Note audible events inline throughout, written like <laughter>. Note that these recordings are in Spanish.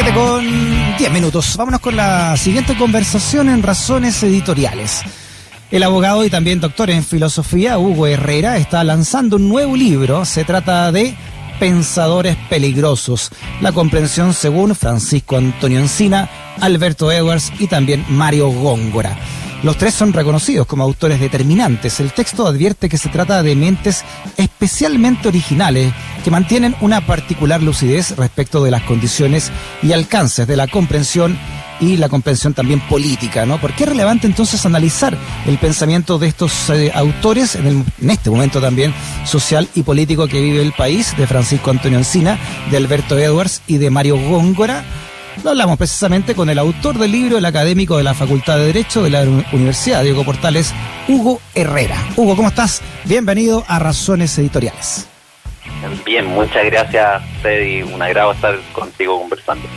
7 con 10 minutos. Vámonos con la siguiente conversación en Razones Editoriales. El abogado y también doctor en filosofía, Hugo Herrera, está lanzando un nuevo libro. Se trata de Pensadores Peligrosos. La comprensión según Francisco Antonio Encina, Alberto Edwards y también Mario Góngora. Los tres son reconocidos como autores determinantes. El texto advierte que se trata de mentes especialmente originales que mantienen una particular lucidez respecto de las condiciones y alcances de la comprensión y la comprensión también política, ¿no? Porque es relevante entonces analizar el pensamiento de estos eh, autores en, en, este momento también social y político que vive el país, de Francisco Antonio Encina, de Alberto Edwards y de Mario Góngora lo hablamos precisamente con el autor del libro, el académico de la Facultad de Derecho de la Universidad Diego Portales, Hugo Herrera. Hugo, ¿cómo estás? Bienvenido a Razones Editoriales. Bien, muchas gracias, Freddy. Un agrado estar contigo conversando.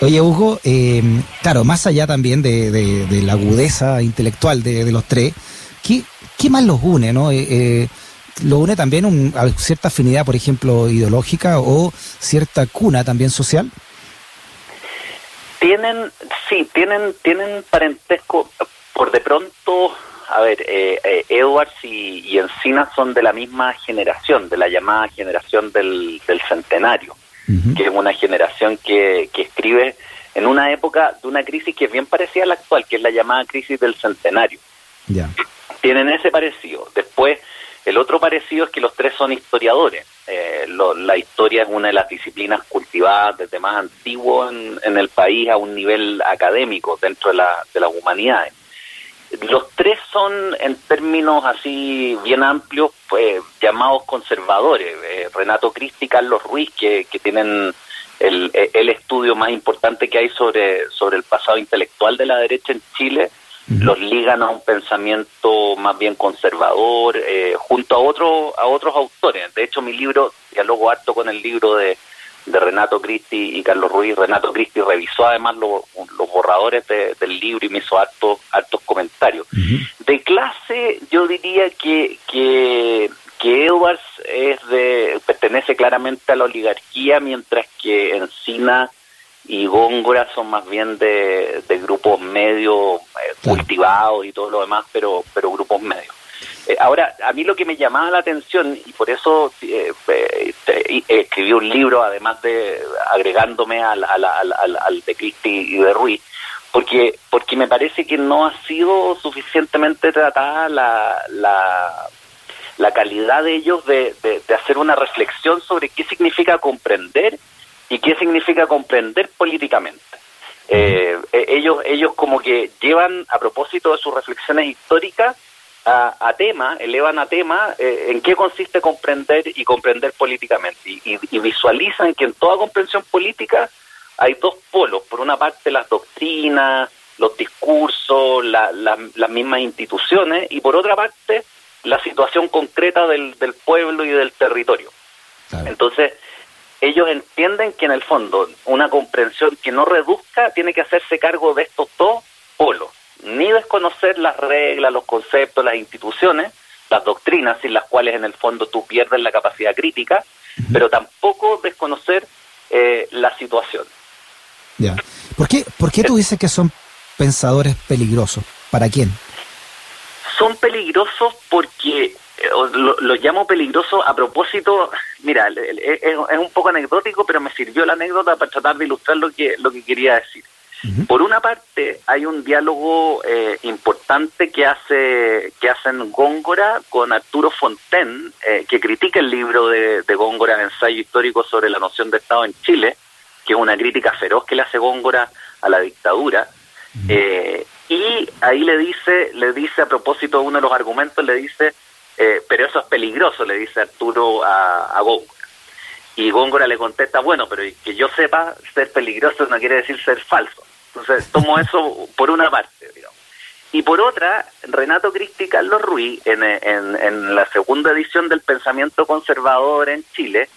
Oye, Hugo, eh, claro, más allá también de, la agudeza intelectual de, los tres, ¿qué, ¿qué, más los une, no? Eh, eh, lo une también un, a cierta afinidad, por ejemplo, ideológica o cierta cuna también social. Tienen, sí, tienen, tienen parentesco. Por de pronto, a ver, eh, eh, Edwards y, Encina son de la misma generación, de la llamada generación del, centenario, que es una generación que, que escribe en una época de una crisis que es bien parecida a la actual, que es la llamada crisis del centenario. Tienen ese parecido. Después, el otro parecido es que los tres son historiadores. Eh, la historia es una de las disciplinas cultivadas desde más antiguo en, el país a un nivel académico dentro de, la, de las humanidades. Los tres son, en términos así bien amplios, pues, llamados conservadores. Eh, Renato Cristi y Carlos Ruiz, que, que tienen el, el, estudio más importante que hay sobre, sobre el pasado intelectual de la derecha en Chile, los ligan a un pensamiento más bien conservador, eh, junto a, otros a otros autores. De hecho, mi libro, dialogo harto con el libro de, de Renato Cristi y Carlos Ruiz. Renato Cristi revisó además los borradores del libro y me hizo hartos, hartos comentarios. De clase, yo diría que, que, que Edwards es de, pertenece claramente a la oligarquía, mientras que Encina y Góngora son más bien de, grupos medios eh, cultivados y todo lo demás, pero, pero grupos medios. Eh, ahora, a mí lo que me llamaba la atención, y por eso eh, escribí un libro, además de agregándome al, al, al, al de Cristi y de Ruiz, porque, porque me parece que no ha sido suficientemente tratada la, la, la calidad de ellos de, de hacer una reflexión sobre qué significa comprender y qué significa comprender políticamente. Eh, eh, ellos, ellos como que llevan a propósito de sus reflexiones históricas a, a tema, elevan a tema eh, en qué consiste comprender y comprender políticamente. Y, visualizan que en toda comprensión política hay dos polos. Por una parte las doctrinas, los discursos, las mismas instituciones y por otra parte la situación concreta del, del pueblo y del territorio. Entonces, ellos entienden que en el fondo una comprensión que no reduzca tiene que hacerse cargo de estos dos polos, ni desconocer las reglas, los conceptos, las instituciones, las doctrinas sin las cuales en el fondo tú pierdes la capacidad crítica, pero tampoco desconocer eh, la situación. Ya. ¿Por qué, ¿Por qué tú dices que son pensadores peligrosos? ¿Para quién? Son peligrosos porque eh, lo, llamo peligroso a propósito, mira, es, un poco anecdótico, pero me sirvió la anécdota para tratar de ilustrar lo que, lo que quería decir. Por una parte, hay un diálogo eh, importante que hace que hacen Góngora con Arturo Fonten, eh, que critica el libro de, de Góngora, Ensayo Histórico sobre la noción de Estado en Chile, que es una crítica feroz que le hace Góngora a la dictadura. y ahí le dice, le dice a propósito de uno de los argumentos, le dice eh, pero eso es peligroso, le dice Arturo a, Góngora. Y Góngora le contesta, bueno, pero que yo sepa, ser peligroso no quiere decir ser falso. Entonces, tomo <laughs> eso por una parte, digamos. Y por otra, Renato Cristi y Carlos Ruiz, en, en, la segunda edición del Pensamiento Conservador en Chile,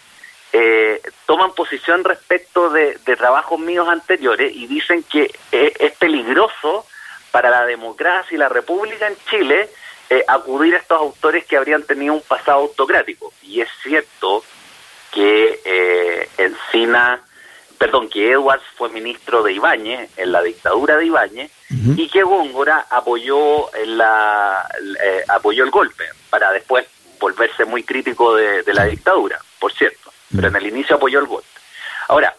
eh, toman posición respecto de, de, trabajos míos anteriores y dicen que es peligroso para la democracia y la república en Chile eh, acudir a estos autores que habrían tenido un pasado autocrático. Y es cierto que eh, Encina perdón, que Edwards fue ministro de Ibáñez en la dictadura de Ibáñez y que Góngora apoyó la, eh, apoyó el golpe para después volverse muy crítico de, la dictadura, por cierto, pero en el inicio apoyó el golpe. Ahora,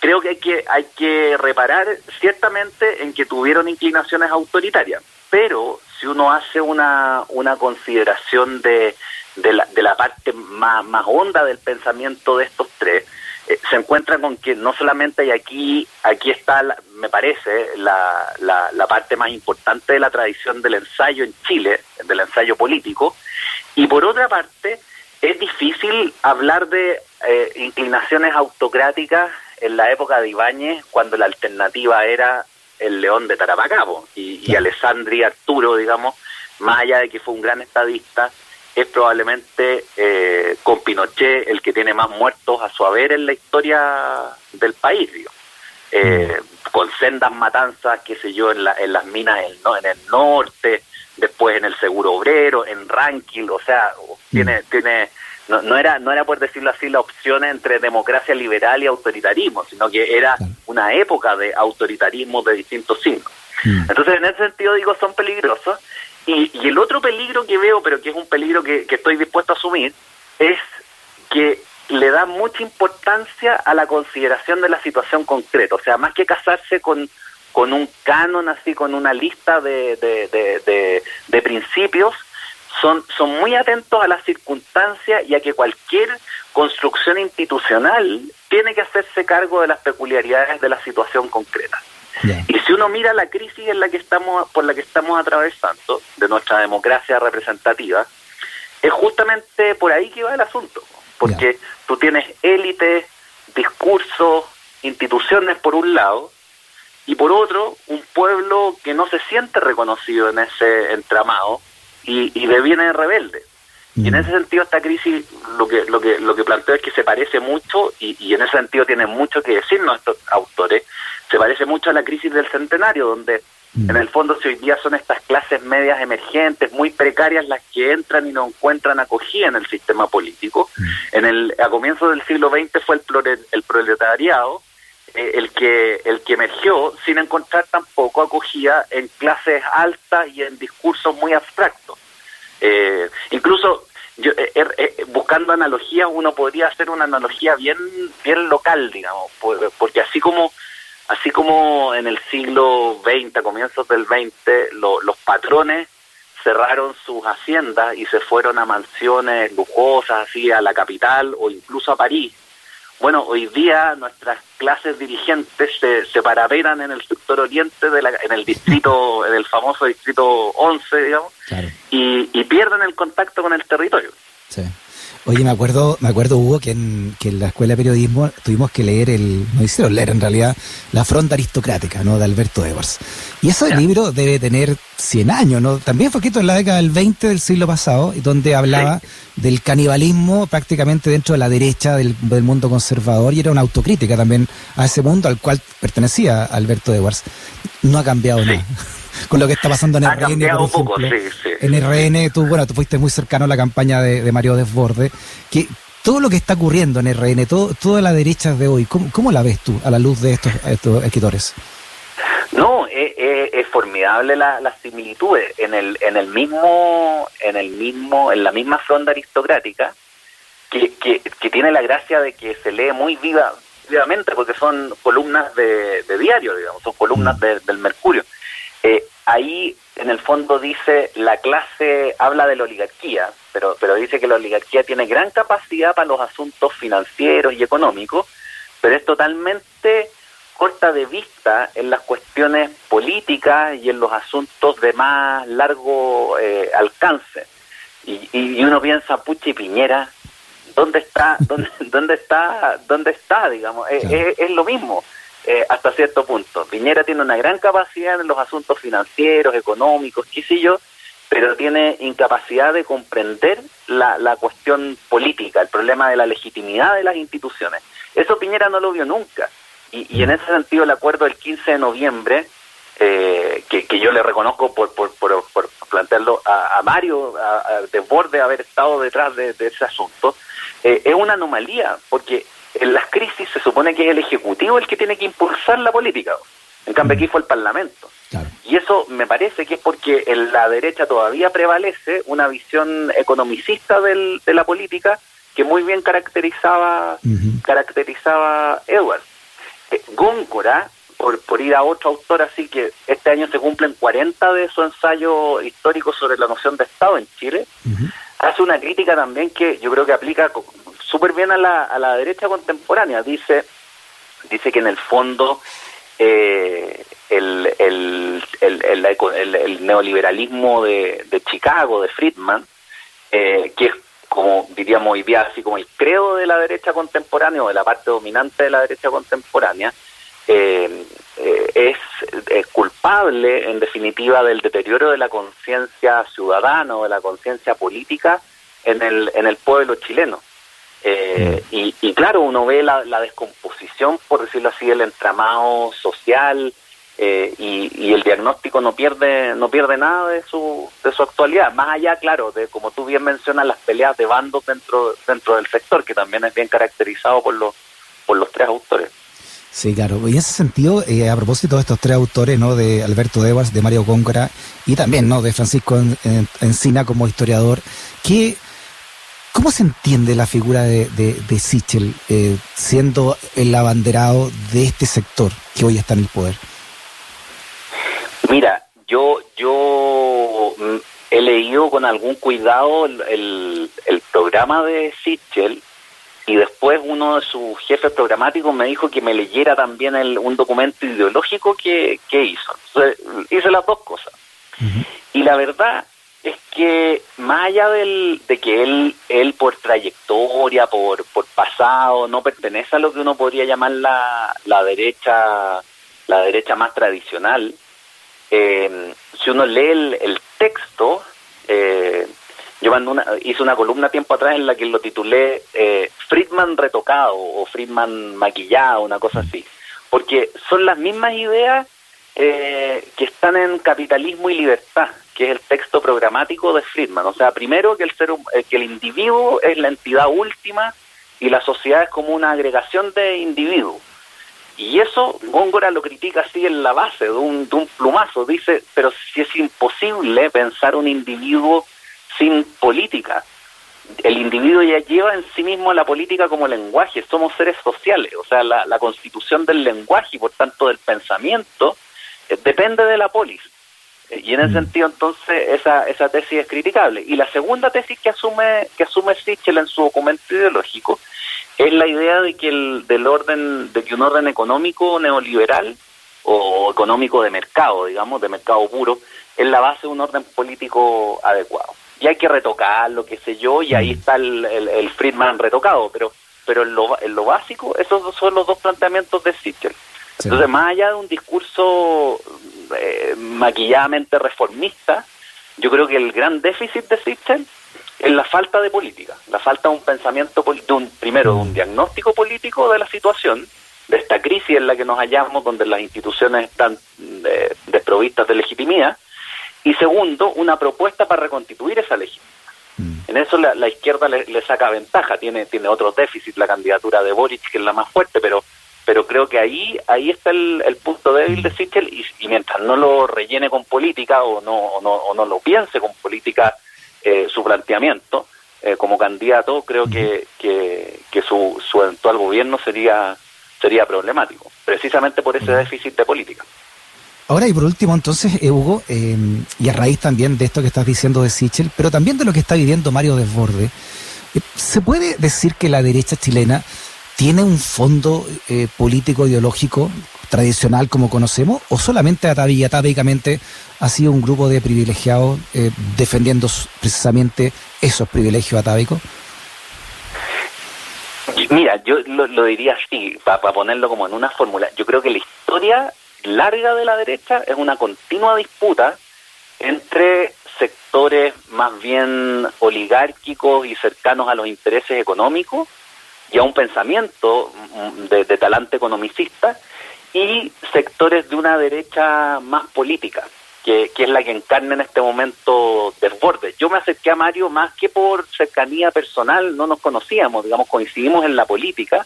creo que hay que hay que reparar ciertamente en que tuvieron inclinaciones autoritarias, pero si uno hace una, una consideración de, de, la, de la parte más, más honda del pensamiento de estos tres, eh, se encuentra con que no solamente hay aquí, aquí está, me parece, la, la, parte más importante de la tradición del ensayo en Chile, del ensayo político, y por otra parte, es difícil hablar de eh, inclinaciones autocráticas en la época de Ibáñez, cuando la alternativa era el León de Tarapacabo y, y Alessandri Arturo, digamos, más allá de que fue un gran estadista, es probablemente eh, con Pinochet el que tiene más muertos a su haber en la historia del país, eh, mm. con sendas matanzas, qué sé yo, en, en las minas en, en el norte, después en el seguro obrero, en Rankin, o sea, tiene, mm. tiene no, no era no era por decirlo así la opción entre democracia liberal y autoritarismo, sino que era una época de autoritarismo de distintos signos. Mm. Entonces, en ese sentido digo, son peligrosos y, el otro peligro que veo, pero que es un peligro que, estoy dispuesto a asumir, es que le da mucha importancia a la consideración de la situación concreta. O sea, más que casarse con, con un canon, así, con una lista de, de, de, principios, son, son muy atentos a las circunstancias y a que cualquier construcción institucional tiene que hacerse cargo de las peculiaridades de la situación concreta. Y si uno mira la crisis en la que estamos, por la que estamos atravesando, de nuestra democracia representativa, es justamente por ahí que va el asunto. Porque tú tienes élite, discursos, instituciones por un lado, y por otro, un pueblo que no se siente reconocido en ese entramado y, y deviene rebelde. Y en mm. ese sentido esta crisis lo que lo que lo que planteo es que se parece mucho y, y en ese sentido tiene mucho que decir nuestros autores se parece mucho a la crisis del centenario, donde mm. en el fondo si hoy día son estas clases medias emergentes, muy precarias, las que entran y no encuentran acogida en el sistema político. Mm. En el, a comienzos del siglo XX fue el, el proletariado eh, el que el que emergió sin encontrar tampoco acogida en clases altas y en discursos muy abstractos. Eh, incluso yo, eh, er, buscando analogías, uno podría hacer una analogía bien bien local, digamos, porque así como Así como en el siglo XX, comienzos del XX, los patrones cerraron sus haciendas y se fueron a mansiones lujosas, así a la capital o incluso a París. Bueno, hoy día nuestras clases dirigentes se, se paraperan en el sector oriente, de la, en el distrito, en el famoso distrito 11, digamos, y, y pierden el contacto con el territorio. Sí. Oye, me acuerdo, me acuerdo Hugo que en, que en la escuela de periodismo tuvimos que leer el, no hicieron leer en realidad, La fronda aristocrática, ¿no? De Alberto Edwards. Y ese libro debe tener 100 años, ¿no? También fue escrito en la década del 20 del siglo pasado, donde hablaba del canibalismo prácticamente dentro de la derecha del, mundo conservador y era una autocrítica también a ese mundo al cual pertenecía Alberto Edwards. No ha cambiado nada <laughs> con lo que está pasando en RN. En RN, tú, bueno, tú fuiste muy cercano a la campaña de, Mario Desborde. Que todo lo que está ocurriendo en RN, todo, toda la derecha de hoy, ¿cómo, la ves tú a la luz de estos, estos escritores? No, es, formidable las la similitudes en el en el mismo en el mismo en la misma fronda aristocrática que, que, tiene la gracia de que se lee muy viva, vivamente porque son columnas de, diario, digamos, son columnas mm. del Mercurio. Eh, ahí en el fondo dice la clase habla de la oligarquía, pero, pero dice que la oligarquía tiene gran capacidad para los asuntos financieros y económicos, pero es totalmente corta de vista en las cuestiones políticas y en los asuntos de más largo eh, alcance. Y, y, uno piensa, pucha Piñera, ¿dónde está, dónde, <laughs> dónde está, dónde está, digamos? es, lo mismo. Eh, hasta cierto punto. Piñera tiene una gran capacidad en los asuntos financieros, económicos, qué sé yo, pero tiene incapacidad de comprender la, la cuestión política, el problema de la legitimidad de las instituciones. Eso Piñera no lo vio nunca. Y, en ese sentido el acuerdo del 15 de noviembre, eh, que, que, yo le reconozco por, por, por, plantearlo a, Mario, a, Desborde haber estado detrás de, ese asunto, eh, es una anomalía, porque en las crisis se supone que es el Ejecutivo el que tiene que impulsar la política. En cambio, aquí fue el Parlamento. Y eso me parece que es porque en la derecha todavía prevalece una visión economicista del, de la política que muy bien caracterizaba, caracterizaba Edward. Eh, Góncora, por, por ir a otro autor así que este año se cumplen 40 de su ensayo histórico sobre la noción de Estado en Chile, hace una crítica también que yo creo que aplica súper bien a la, a la derecha contemporánea. Dice, dice que en el fondo eh, el, el, el, el, neoliberalismo de, de, Chicago, de Friedman, eh, que es como diríamos hoy día, así como el credo de la derecha contemporánea o de la parte dominante de la derecha contemporánea, eh, es, es, culpable, en definitiva, del deterioro de la conciencia ciudadana o de la conciencia política en el, en el pueblo chileno. Eh, y, y, claro, uno ve la, la, descomposición, por decirlo así, del entramado social eh, y, y, el diagnóstico no pierde no pierde nada de su de su actualidad. Más allá, claro, de como tú bien mencionas, las peleas de bandos dentro dentro del sector, que también es bien caracterizado por los por los tres autores. Sí, claro. Y en ese sentido, eh, a propósito de estos tres autores, ¿no? De Alberto Devas, de Mario Góngora y también, ¿no? De Francisco Encina como historiador, ¿qué, ¿Cómo se entiende la figura de, de, Sichel eh, siendo el abanderado de este sector que hoy está en el poder? Mira, yo, yo mm, he leído con algún cuidado el, el, programa de Sichel y después uno de sus jefes programáticos me dijo que me leyera también el, un documento ideológico que, que hizo. hice las dos cosas. Y la verdad es que más allá del, de que él, él por trayectoria, por, por pasado, no pertenece a lo que uno podría llamar la, la derecha, la derecha más tradicional, eh, si uno lee el, texto, eh, yo mandé una, hice una columna tiempo atrás en la que lo titulé eh, Friedman retocado o Friedman maquillado, una cosa así, porque son las mismas ideas eh, que están en Capitalismo y Libertad, que es el texto programático de Friedman. O sea, primero que el, ser, eh, que el individuo es la entidad última y la sociedad es como una agregación de individuos. Y eso Góngora lo critica así en la base de un, de un plumazo. Dice, pero si es imposible pensar un individuo sin política. El individuo ya lleva en sí mismo la política como lenguaje, somos seres sociales, o sea, la, constitución del lenguaje y por tanto del pensamiento eh, depende de la polis. Y en ese mm. sentido, entonces, esa, esa tesis es criticable. Y la segunda tesis que asume, que asume Sichel en su documento ideológico es la idea de que el, del orden, de que un orden económico neoliberal o económico de mercado, digamos, de mercado puro, es la base de un orden político adecuado. Y hay que retocarlo, qué sé yo, y ahí mm. está el, el, Friedman retocado, pero pero en lo, en lo básico, esos son los dos planteamientos de Sichel. Entonces, más allá de un discurso eh, maquilladamente reformista, yo creo que el gran déficit de Sichel es la falta de política, la falta de un pensamiento, de un, primero, de un mm. diagnóstico político de la situación, de esta crisis en la que nos hallamos, donde las instituciones están eh, desprovistas de legitimidad, y segundo, una propuesta para reconstituir esa legitimidad. Mm. En eso la, izquierda le, le, saca ventaja, tiene, tiene otro déficit la candidatura de Boric, que es la más fuerte, pero pero creo que ahí ahí está el, el punto débil de Sichel y, y, mientras no lo rellene con política o no, o no, o no lo piense con política eh, su planteamiento eh, como candidato, creo que, que, que su, su eventual gobierno sería sería problemático, precisamente por ese déficit de política. Ahora y por último, entonces, eh, Hugo, eh, y a raíz también de esto que estás diciendo de Sichel, pero también de lo que está viviendo Mario Desborde, eh, ¿se puede decir que la derecha chilena tiene un fondo eh, político ideológico tradicional como conocemos o solamente atávicamente ha sido un grupo de privilegiados eh, defendiendo precisamente esos privilegios atávicos? Mira, yo lo, diría así, para ponerlo como en una fórmula. Yo creo que la historia larga de la derecha es una continua disputa entre sectores más bien oligárquicos y cercanos a los intereses económicos y a un pensamiento mm, de, talante economicista y sectores de una derecha más política, que, es la que encarna en este momento desborde. Yo me acerqué a Mario más que por cercanía personal, no nos conocíamos, digamos, coincidimos en la política,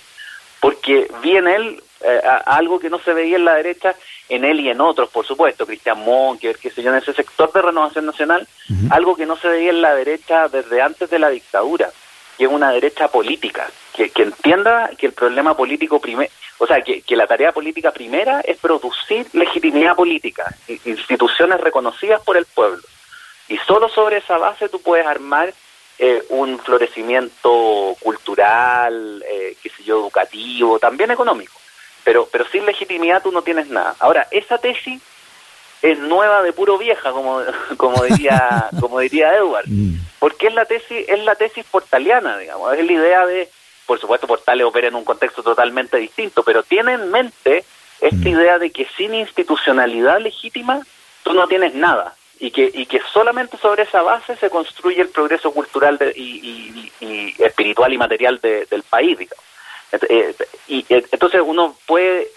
porque vi en él eh, algo que no se veía en la derecha, en él y en otros, por supuesto, Cristian Monker, que se yo, en ese sector de renovación nacional, algo que no se veía en la derecha desde antes de la dictadura, que es una derecha política, que, entienda que el problema político primero, o sea, que, que la tarea política primera es producir legitimidad política, instituciones reconocidas por el pueblo. Y solo sobre esa base tú puedes armar eh, un florecimiento cultural, eh, qué sé yo, educativo, también económico. Pero, pero sin legitimidad tú no tienes nada. Ahora, esa tesis es nueva de puro vieja, como, <laughs> como diría, <laughs> como diría Edward, mm. porque es la tesis, es la tesis portaliana, digamos, es la idea de, por supuesto, Portales opera en un contexto totalmente distinto, pero tiene en mente esta mm. idea de que sin institucionalidad legítima tú no tienes nada y que, y que solamente sobre esa base se construye el progreso cultural y, espiritual y material del país. Digamos. Eh, y eh, entonces uno puede,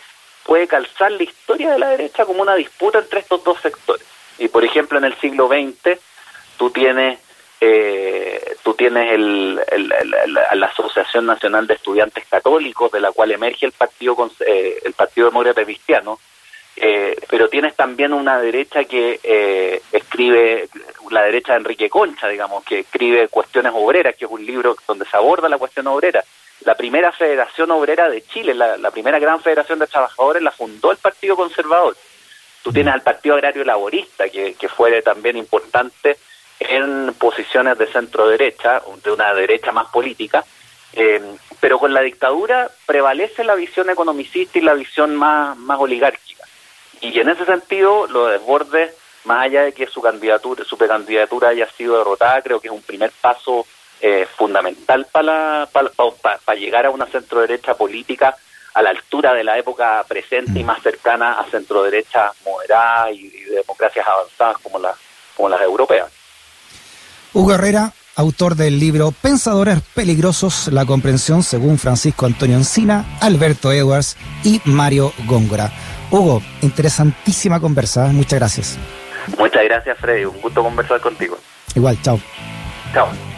puede calzar la historia de la derecha como una disputa entre estos dos sectores. Y por ejemplo en el siglo XX tú tienes eh, tú tienes el, la Asociación Nacional de Estudiantes Católicos, de la cual emerge el Partido eh, el Partido Demócrata Cristiano, eh, pero tienes también una derecha que eh, escribe, la derecha de Enrique Concha, digamos, que escribe Cuestiones Obreras, que es un libro donde se aborda la cuestión obrera. La primera federación obrera de Chile, la, primera gran federación de trabajadores, la fundó el Partido Conservador. Tú tienes al Partido Agrario Laborista, que, que fue también importante en posiciones de centro derecha, de una derecha más política, eh, pero con la dictadura prevalece la visión economicista y la visión más, más oligárquica. Y en ese sentido, lo de Desbordes, más allá de que su candidatura, su precandidatura haya sido derrotada, creo que es un primer paso eh, fundamental para, para, llegar a una centro derecha política a la altura de la época presente y más cercana a centro derecha moderada y, democracias avanzadas como, las como las europeas. Hugo Herrera, autor del libro Pensadores Peligrosos, la comprensión según Francisco Antonio Encina, Alberto Edwards y Mario Góngora. Hugo, interesantísima conversa. ¿eh? Muchas gracias. Muchas gracias, Freddy. Un gusto conversar contigo. Igual, chao. Chao.